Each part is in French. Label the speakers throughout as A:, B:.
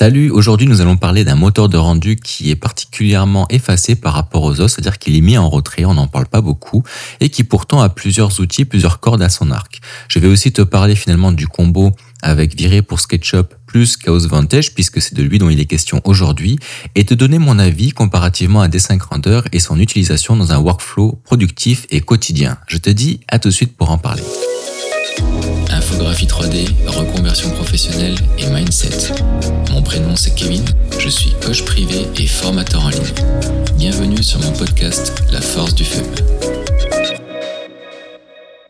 A: Salut, aujourd'hui nous allons parler d'un moteur de rendu qui est particulièrement effacé par rapport aux autres, c'est-à-dire qu'il est mis en retrait, on n'en parle pas beaucoup, et qui pourtant a plusieurs outils, plusieurs cordes à son arc. Je vais aussi te parler finalement du combo avec Viré pour SketchUp plus Chaos Vantage, puisque c'est de lui dont il est question aujourd'hui, et te donner mon avis comparativement à D5 Render et son utilisation dans un workflow productif et quotidien. Je te dis à tout de suite pour en parler.
B: Infographie 3D, reconversion professionnelle et mindset. Prénom c'est Kevin, je suis coach privé et formateur en ligne. Bienvenue sur mon podcast La force du feu.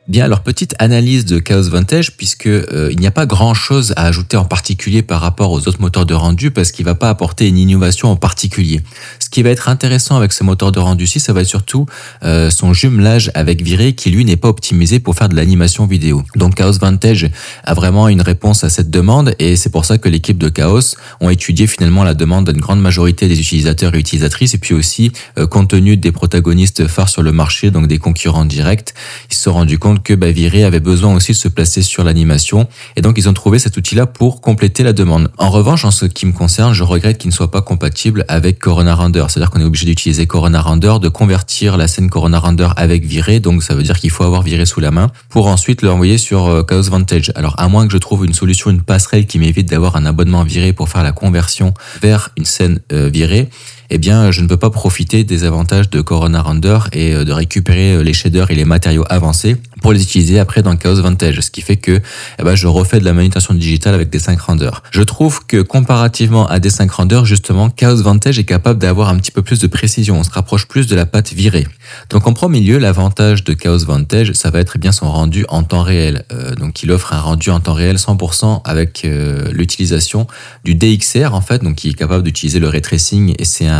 A: Bien, alors petite analyse de Chaos Vantage, puisque euh, il n'y a pas grand chose à ajouter en particulier par rapport aux autres moteurs de rendu, parce qu'il va pas apporter une innovation en particulier. Ce qui va être intéressant avec ce moteur de rendu-ci, ça va être surtout euh, son jumelage avec Viré, qui lui n'est pas optimisé pour faire de l'animation vidéo. Donc Chaos Vantage a vraiment une réponse à cette demande, et c'est pour ça que l'équipe de Chaos ont étudié finalement la demande d'une grande majorité des utilisateurs et utilisatrices, et puis aussi euh, compte tenu des protagonistes phares sur le marché, donc des concurrents directs, ils se sont rendus compte que bah, Viré avait besoin aussi de se placer sur l'animation et donc ils ont trouvé cet outil-là pour compléter la demande. En revanche, en ce qui me concerne, je regrette qu'il ne soit pas compatible avec Corona Render. C'est-à-dire qu'on est obligé d'utiliser Corona Render, de convertir la scène Corona Render avec Viré, donc ça veut dire qu'il faut avoir Viré sous la main pour ensuite l'envoyer sur euh, Chaos Vantage. Alors à moins que je trouve une solution, une passerelle qui m'évite d'avoir un abonnement Viré pour faire la conversion vers une scène euh, Viré, eh bien, je ne peux pas profiter des avantages de Corona Render et euh, de récupérer euh, les shaders et les matériaux avancés pour les utiliser après dans Chaos Vantage, ce qui fait que eh ben, je refais de la manutention digitale avec des 5 Render. Je trouve que comparativement à des 5 Render, justement, Chaos Vantage est capable d'avoir un petit peu plus de précision, on se rapproche plus de la pâte virée. Donc en premier lieu, l'avantage de Chaos Vantage, ça va être eh bien son rendu en temps réel. Euh, donc il offre un rendu en temps réel 100% avec l'utilisation du DXR en fait, donc qui est capable d'utiliser le ray tracing et c'est un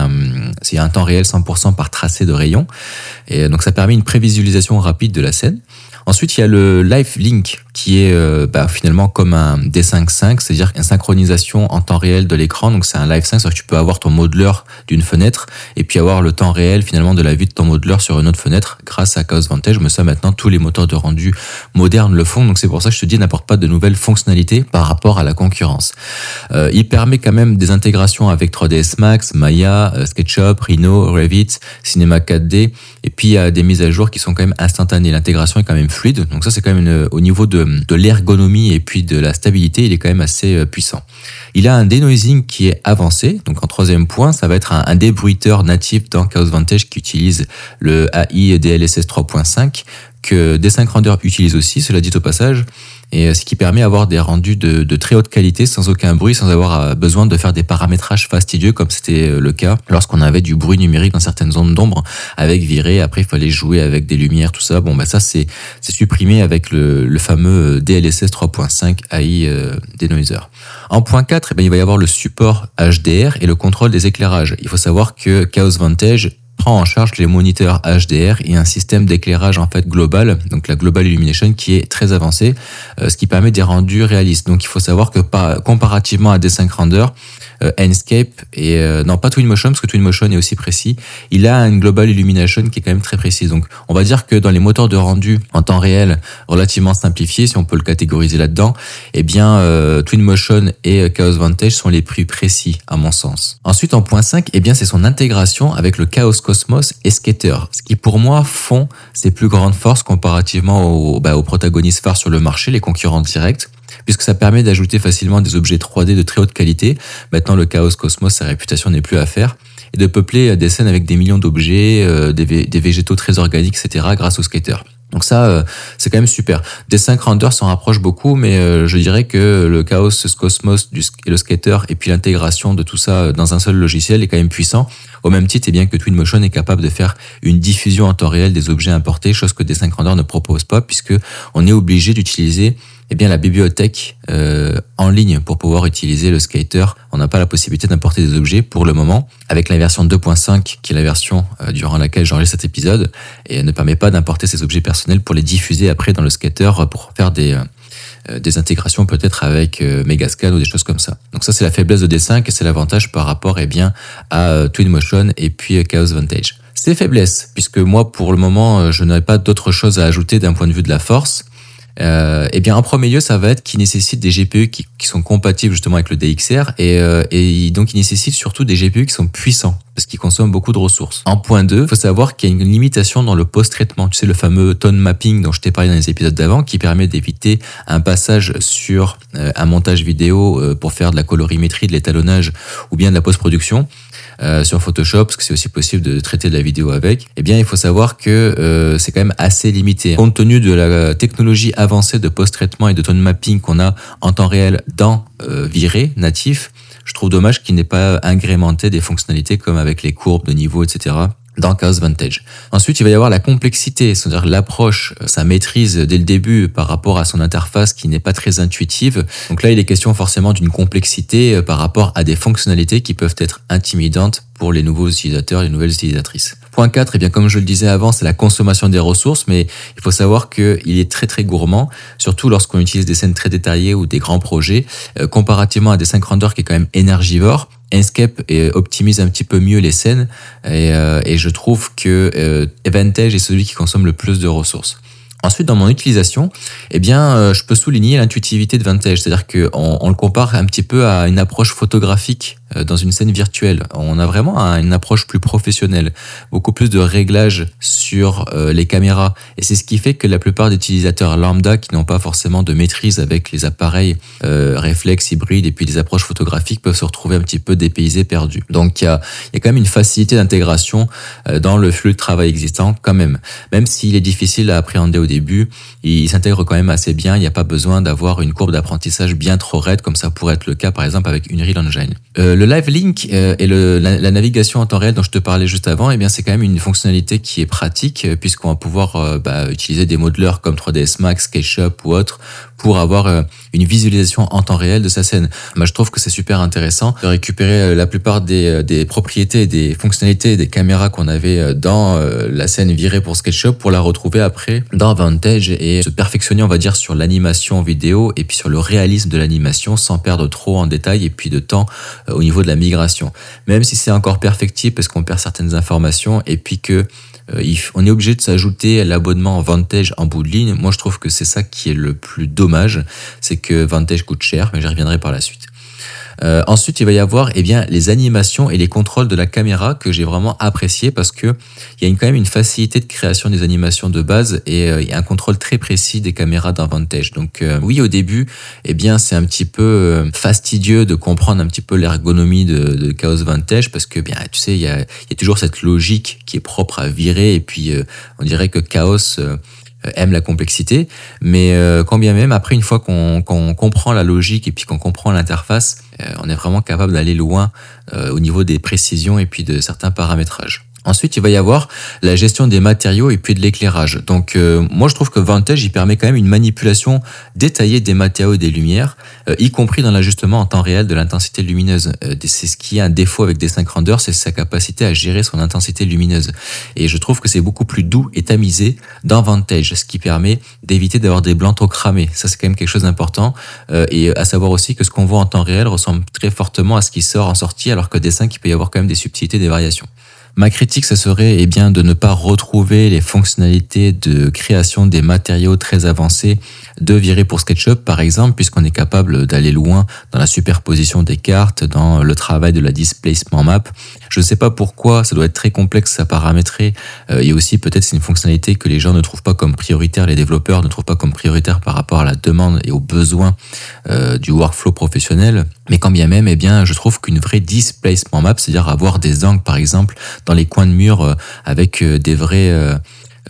A: c'est un temps réel 100% par tracé de rayon. Et donc ça permet une prévisualisation rapide de la scène. Ensuite, il y a le Live Link qui est euh, bah, finalement comme un D5.5, c'est-à-dire une synchronisation en temps réel de l'écran. Donc c'est un Live 5, c'est-à-dire que tu peux avoir ton modeler d'une fenêtre et puis avoir le temps réel finalement de la vue de ton modeler sur une autre fenêtre grâce à Chaos Vantage. Mais ça maintenant, tous les moteurs de rendu modernes le font. Donc c'est pour ça que je te dis, n'apporte pas de nouvelles fonctionnalités par rapport à la concurrence. Euh, il permet quand même des intégrations avec 3ds Max, Maya, euh, SketchUp, Rhino, Revit, Cinema 4D. Et puis il y a des mises à jour qui sont quand même instantanées. L'intégration est quand même Donc ça, c'est quand même au niveau de, de l'ergonomie et puis de la stabilité, il est quand même assez euh, puissant. Il a un denoising qui est avancé. Donc en troisième point, ça va être un, un débruiteur natif dans Chaos Vantage qui utilise le AI DLSS 3.5 que D5 Render utilise aussi, cela dit au passage et euh, ce qui permet d'avoir des rendus de, très haute qualité sans aucun bruit, sans avoir euh, besoin de faire des paramétrages fastidieux comme c'était euh, le cas lorsqu'on avait du bruit numérique dans certaines zones d'ombre avec viré. Après, il fallait jouer avec des lumières, tout ça. Bon, bah ça c'est supprimé avec le, fameux DLSS 3.5 AI Denoiser. En point 4, eh bien, il va y avoir le support HDR et le contrôle des éclairages. Il faut savoir que Chaos Vantage prend en charge les moniteurs HDR et un système d'éclairage en fait global, donc la Global Illumination qui est très avancé, euh, ce qui permet des rendus réalistes. Donc il faut savoir que comparativement à D5 Render, euh, Enscape et euh, non pas Twinmotion parce que Twinmotion est aussi précis, il a une Global Illumination qui est quand même très précise. Donc on va dire que dans les moteurs de rendu en temps réel relativement simplifiés, si on peut le catégoriser là-dedans, eh bien Twinmotion et Chaos Vantage sont les plus précis à mon sens. Ensuite en point 5, eh bien c'est son intégration avec le Chaos Cosmos et Skater, ce qui pour moi font ses plus grandes forces comparativement aux, bah, aux protagonistes phares sur le marché, les concurrents directs puisque ça permet d'ajouter facilement des objets 3D de très haute qualité. Maintenant, le Chaos Cosmos, sa réputation n'est plus à faire. Et de peupler des scènes avec des millions d'objets, euh, des, végétaux très organiques, etc., grâce au skater. Donc ça, euh, c'est quand même super. Des 5 renders s'en rapprochent beaucoup, mais euh, je dirais que le Chaos Cosmos et le Skater, et puis l'intégration de tout ça dans un seul logiciel est quand même puissant. Au même titre, et bien que Twinmotion est capable de faire une diffusion en temps réel des objets importés, chose que des 5 renders ne propose pas, puisque on est obligé d'utiliser eh bien, la bibliothèque euh, en ligne pour pouvoir utiliser le skater. On n'a pas la possibilité d'importer des objets pour le moment. Avec la version 2.5, qui est la version euh, durant laquelle j'enregistre cet épisode, et elle ne permet pas d'importer ces objets personnels pour les diffuser après dans le skater pour faire des, euh, des intégrations peut-être avec Megascan ou des choses comme ça. Donc ça, c'est la faiblesse de D5 et c'est l'avantage par rapport eh bien, à Twinmotion et puis Chaos Vantage. C'est faiblesse, puisque moi, pour le moment, je n'aurais pas d'autre chose à ajouter d'un point de vue de la force. Euh, Eh bien, en premier lieu, ça va être qui nécessite des GPU qui, sont compatibles justement avec le DXR et, euh, et donc qui nécessite surtout des GPU qui sont puissants parce qu'ils consomment beaucoup de ressources. En point 2, il faut savoir qu'il y a une limitation dans le post-traitement. Tu sais, le fameux tone mapping dont je t'ai parlé dans les épisodes d'avant qui permet d'éviter un passage sur euh, un montage vidéo euh, pour faire de la colorimétrie, de l'étalonnage ou bien de la post-production. Euh, sur Photoshop, parce que c'est aussi possible de traiter de la vidéo avec, eh bien, il faut savoir que euh, c'est quand même assez limité. Compte tenu de la technologie avancée de post-traitement et de tone mapping qu'on a en temps réel dans euh, Viré natif, je trouve dommage qu'il n'ait pas agrémenté des fonctionnalités comme avec les courbes de niveau, etc dans Chaos Vantage. Ensuite, il va y avoir la complexité, c'est-à-dire l'approche, euh, sa maîtrise dès le début par rapport à son interface qui n'est pas très intuitive. Donc là, il est question forcément d'une complexité euh, par rapport à des fonctionnalités qui peuvent être intimidantes pour les nouveaux utilisateurs, les nouvelles utilisatrices. Point 4, et eh bien comme je le disais avant, c'est la consommation des ressources, mais il faut savoir qu'il est très très gourmand, surtout lorsqu'on utilise des scènes très détaillées ou des grands projets, euh, comparativement à des 5 render qui est quand même énergivore. Enscape optimise un petit peu mieux les scènes. Et, euh, et je trouve que euh, Advantage est celui qui consomme le plus de ressources. Ensuite, dans mon utilisation, eh bien, euh, je peux souligner l'intuitivité de Vantage, c'est-à-dire qu'on on le compare un petit peu à une approche photographique. euh, dans une scène virtuelle. On a vraiment une approche plus professionnelle, beaucoup plus de réglages sur euh, les caméras, et c'est ce qui fait que la plupart des utilisateurs lambda qui n'ont pas forcément de maîtrise avec les appareils réflexes, hybrides et puis les approches photographiques peuvent se retrouver un petit peu dépaysés, perdus. Donc il y a, quand même une facilité d'intégration dans le flux de travail existant, quand même, même s'il est difficile à appréhender au début, il s'intègre quand même assez bien. Il n'y a pas besoin d'avoir une courbe d'apprentissage bien trop raide comme ça pourrait être le cas par exemple avec Unreal Engine. Euh, le Live Link euh, et la, navigation en temps réel dont je te parlais juste avant, eh bien c'est quand même une fonctionnalité qui est pratique euh, puisqu'on va pouvoir bah, utiliser des modeleurs comme 3ds Max, SketchUp ou autre pour avoir une visualisation en temps réel de sa scène. Moi, je trouve que c'est super intéressant de récupérer la plupart des, des propriétés, des fonctionnalités des caméras qu'on avait dans la scène virée pour SketchUp pour la retrouver après dans Vantage et se perfectionner, on va dire, sur l'animation vidéo et puis sur le réalisme de l'animation sans perdre trop en détail et puis de temps euh, au niveau de la migration. Même si c'est encore perfectible parce qu'on perd certaines informations et puis que euh, on est obligé de s'ajouter l'abonnement Vantage en bout de ligne. Moi, je trouve que c'est ça qui est le plus dommage, c'est que Vantage coûte cher, mais j'y reviendrai par la suite. Euh, ensuite, il va y avoir eh bien, les animations et les contrôles de la caméra que j'ai vraiment apprécié parce que il y a une, quand même une facilité de création des animations de base et euh, y a un contrôle très précis des caméras d'Avantage. Donc euh, oui, au début, eh bien, c'est un petit peu fastidieux de comprendre un petit peu l'ergonomie de, de, Chaos Vantage parce que bien, tu sais, il y a, il y a toujours cette logique qui est propre à virer et puis on dirait que Chaos aime la complexité, mais quand bien même, après, une fois qu'on comprend la logique et puis qu'on comprend l'interface, euh, on est vraiment capable d'aller loin euh, au niveau des précisions et puis de certains paramétrages. Ensuite, il va y avoir la gestion des matériaux et puis de l'éclairage. Donc, euh, moi, je trouve que Vantage, il permet quand même une manipulation détaillée des matériaux et des lumières, euh, y compris dans l'ajustement en temps réel de l'intensité lumineuse. Euh, c'est ce qui est un défaut avec des 5 renders, c'est sa capacité à gérer son intensité lumineuse. Et je trouve que c'est beaucoup plus doux et tamisé dans Vantage, ce qui permet d'éviter d'avoir des blancs trop cramés. Ça, c'est quand même quelque chose d'important. et à savoir aussi que ce qu'on voit en temps réel ressemble très fortement à ce qui sort en sortie, alors que des 5, il peut y avoir quand même des subtilités, des variations. Ma critique, ce serait eh bien, de ne pas retrouver les fonctionnalités de création des matériaux très avancés de virer pour SketchUp, par exemple, puisqu'on est capable d'aller loin dans la superposition des cartes, dans le travail de la displacement map. Je ne sais pas pourquoi, ça doit être très complexe à paramétrer, euh, et aussi peut-être c'est une fonctionnalité que les gens ne trouvent pas comme prioritaire, les développeurs ne trouvent pas comme prioritaire par rapport à la demande et aux besoins euh, du workflow professionnel. Mais quand bien même, eh bien, je trouve qu'une vraie displacement map, c'est-à-dire avoir des angles, par exemple, dans les coins de mur euh, avec euh, des vrais euh,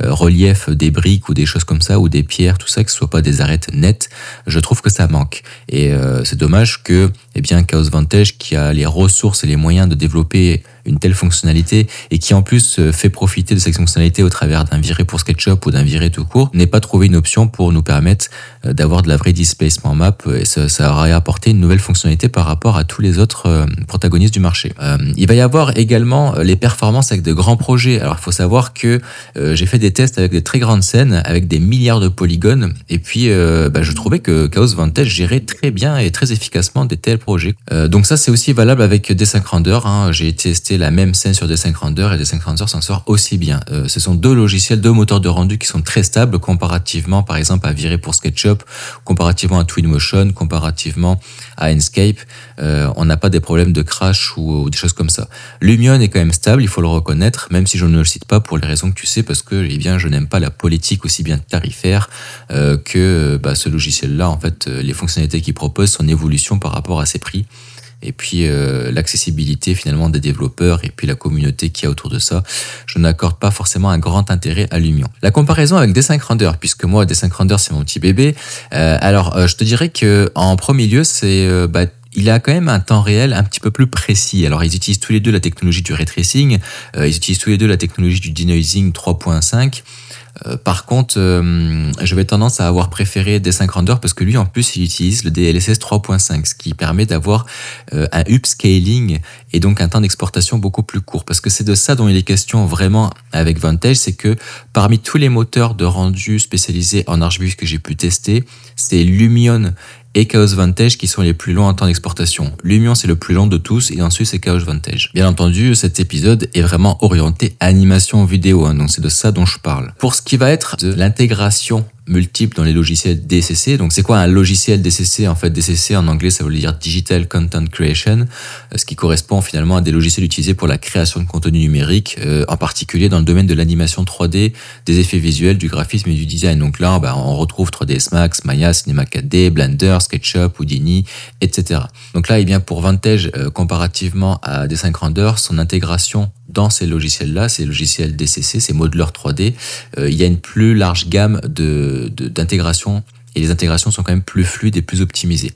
A: reliefs, des briques ou des choses comme ça, ou des pierres, tout ça, que ce soit pas des arêtes nettes, je trouve que ça manque. Et c'est dommage que eh bien, Chaos Vantage, qui a les ressources et les moyens de développer une telle fonctionnalité et qui en plus euh, fait profiter de cette fonctionnalité au travers d'un viré pour SketchUp ou d'un viré tout court, n'est pas trouvé une option pour nous permettre euh, d'avoir de la vraie displacement map et ça, ça, aurait apporté une nouvelle fonctionnalité par rapport à tous les autres euh, protagonistes du marché. il va y avoir également les performances avec de grands projets. Alors il faut savoir que j'ai fait des tests avec des très grandes scènes, avec des milliards de polygones et puis bah, je trouvais que Chaos Vantage gérait très bien et très efficacement des tels projets. donc ça c'est aussi valable avec des 5 Render. Hein. J'ai testé la même scène sur Desync Render et Desync Render s'en sort aussi bien. Euh, ce sont deux logiciels, deux moteurs de rendu qui sont très stables comparativement par exemple à Virer pour SketchUp, comparativement à Twinmotion, comparativement à Enscape. Euh, on n'a pas des problèmes de crash ou, des choses comme ça. Lumion est quand même stable, il faut le reconnaître, même si je ne le cite pas pour les raisons que tu sais, parce que eh bien, je n'aime pas la politique aussi bien tarifaire euh, que bah, ce logiciel-là. En fait, les fonctionnalités qu'il propose, son évolution par rapport à ses prix et puis euh, l'accessibilité finalement des développeurs et puis la communauté qui a autour de ça, je n'accorde pas forcément un grand intérêt à Lumion. La comparaison avec D5 Render, puisque moi D5 Render c'est mon petit bébé, euh, alors euh, je te dirais que en premier lieu c'est bah, il a quand même un temps réel un petit peu plus précis. Alors, ils utilisent tous les deux la technologie du ray tracing, ils utilisent tous les deux la technologie du denoising 3.5. Euh, par contre, euh, je vais tendance à avoir préféré D5 Render parce que lui, en plus, il utilise le DLSS 3.5, ce qui permet d'avoir euh, un upscaling et donc un temps d'exportation beaucoup plus court. Parce que c'est de ça dont il est question vraiment avec Vantage, c'est que parmi tous les moteurs de rendu spécialisés en Archbus que j'ai pu tester, c'est Lumion et Chaos Vantage qui sont les plus longs en temps d'exportation. Lumion c'est le plus long de tous et ensuite c'est Chaos Vantage. Bien entendu, cet épisode est vraiment orienté animation vidéo, hein, donc c'est de ça dont je parle. Pour ce qui va être de l'intégration multiples dans les logiciels DCC. Donc c'est quoi un logiciel DCC En fait, DCC en anglais, ça veut dire Digital Content Creation, euh, ce qui correspond finalement à des logiciels utilisés pour la création de contenu numérique, euh, en particulier dans le domaine de l'animation 3D, des effets visuels, du graphisme et du design. Donc là, bah, on retrouve 3ds Max, Maya, Cinema 4D, Blender, SketchUp, Houdini, etc. Donc là, eh bien, pour Vantage, euh, comparativement à Dessin Render, son intégration dans ces logiciels-là, ces logiciels DCC, ces modeleurs 3D, il y a une plus large gamme de d'intégration et les intégrations sont quand même plus fluides et plus optimisées.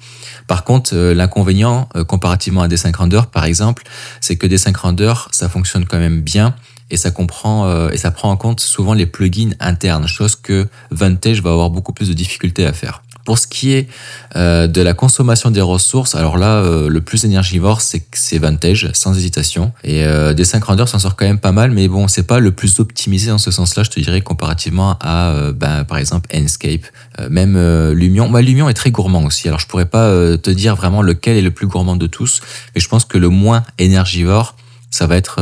A: Par contre, euh, l'inconvénient euh, comparativement à D5 Render, par exemple, c'est que D5 Render, ça fonctionne quand même bien et ça comprend euh, et ça prend en compte souvent les plugins internes, chose que Vantage va avoir beaucoup plus de difficultés à faire. Pour ce qui est euh, de la consommation des ressources, alors là, euh, le plus énergivore, c'est c'est Vantage, sans hésitation. Et euh, des 5 rendeurs s'en sort quand même pas mal, mais bon, c'est pas le plus optimisé dans ce sens-là, je te dirais, comparativement à, ben, par exemple, Enscape, même Lumion. Moi, Lumion est très gourmand aussi. Alors, je pourrais pas te dire vraiment lequel est le plus gourmand de tous, mais je pense que le moins énergivore, ça va être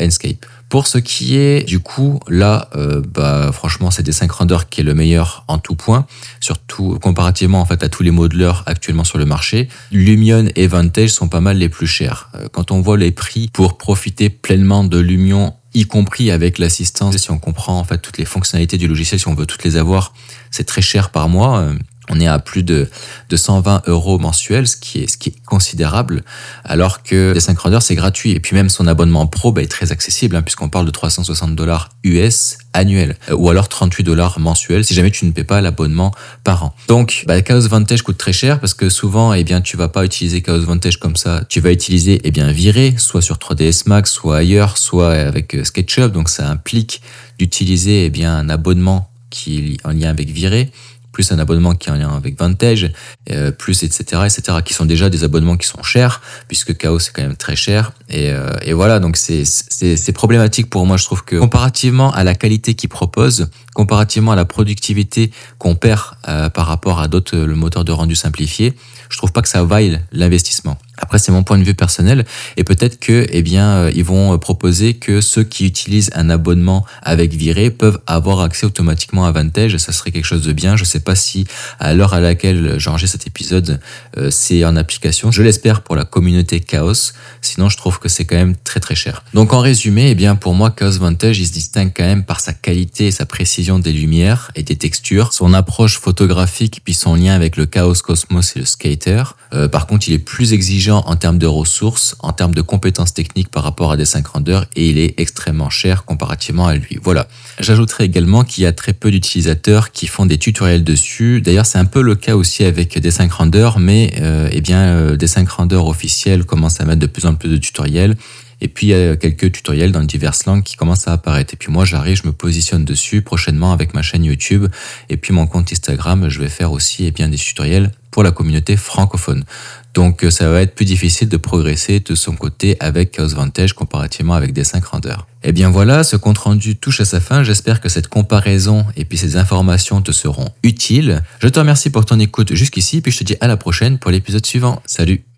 A: Enscape. Pour ce qui est du coup, là, euh, bah, franchement, c'est des 5 renders qui est le meilleur en tout point, surtout comparativement en fait à tous les modeleurs actuellement sur le marché. Lumion et Vantage sont pas mal les plus chers. Euh, quand on voit les prix pour profiter pleinement de Lumion y compris avec l'assistance, si on comprend en fait toutes les fonctionnalités du logiciel, si on veut toutes les avoir, c'est très cher par mois. On est à plus de, de 120 euros mensuels, ce qui est, considérable, alors que les Render, c'est gratuit. Et puis même son abonnement pro bah, est très accessible, hein, puisqu'on parle de 360 dollars US annuel, euh, ou alors 38 dollars mensuels, si jamais tu ne paies pas l'abonnement par an. Donc, bah, Chaos Vantage coûte très cher, parce que souvent, eh bien, tu vas pas utiliser Chaos Vantage comme ça. Tu vas utiliser, eh bien, Viré, soit sur 3ds Max, soit ailleurs, soit avec euh, SketchUp. Donc, ça implique d'utiliser, eh bien, un abonnement qui est en lien avec Viré plus un abonnement qui est en lien avec Vantage, euh, plus etc., etc., qui sont déjà des abonnements qui sont chers, puisque Chaos est quand même très cher. Et, euh, voilà, donc c'est problématique pour moi. Je trouve que comparativement à la qualité qu'ils proposent, comparativement à la productivité qu'on perd euh, par rapport à d'autres le moteur de rendu simplifié, je trouve pas que ça vaille l'investissement. Après, c'est mon point de vue personnel, et peut-être que, eh bien, euh, ils vont proposer que ceux qui utilisent un abonnement avec Viré peuvent avoir accès automatiquement à Vantage. Ça serait quelque chose de bien. Je sais pas si à l'heure à laquelle j'enregistre cet épisode, euh, c'est en application. Je l'espère pour la communauté Chaos. Sinon, je trouve que c'est quand même très très cher. Donc, en résumé, eh bien, pour moi, Chaos Vantage, il se distingue quand même par sa qualité et sa précision des lumières et des textures, son approche photographique, puis son lien avec le Chaos Cosmos et le Skater. Euh, par contre, il est plus exigeant en termes de ressources, en termes de compétences techniques par rapport à des 5 rendeurs et il est extrêmement cher comparativement à lui. Voilà. J'ajouterai également qu'il y a très peu d'utilisateurs qui font des tutoriels dessus. D'ailleurs, c'est un peu le cas aussi avec des 5 rendeurs, mais euh, eh bien, euh, des 5 rendeurs officiels commencent à mettre de plus en plus de tutoriels. Et puis, il y a quelques tutoriels dans diverses langues qui commencent à apparaître. Et puis moi, j'arrive, je me positionne dessus prochainement avec ma chaîne YouTube. Et puis mon compte Instagram, je vais faire aussi eh bien, des tutoriels pour la communauté francophone. Donc euh, ça va être plus difficile de progresser de son côté avec Chaos Vantage comparativement avec des 5 rendeurs. Et eh bien voilà, ce compte rendu touche à sa fin. J'espère que cette comparaison et puis ces informations te seront utiles. Je te remercie pour ton écoute jusqu'ici, puis je te dis à la prochaine pour l'épisode suivant. Salut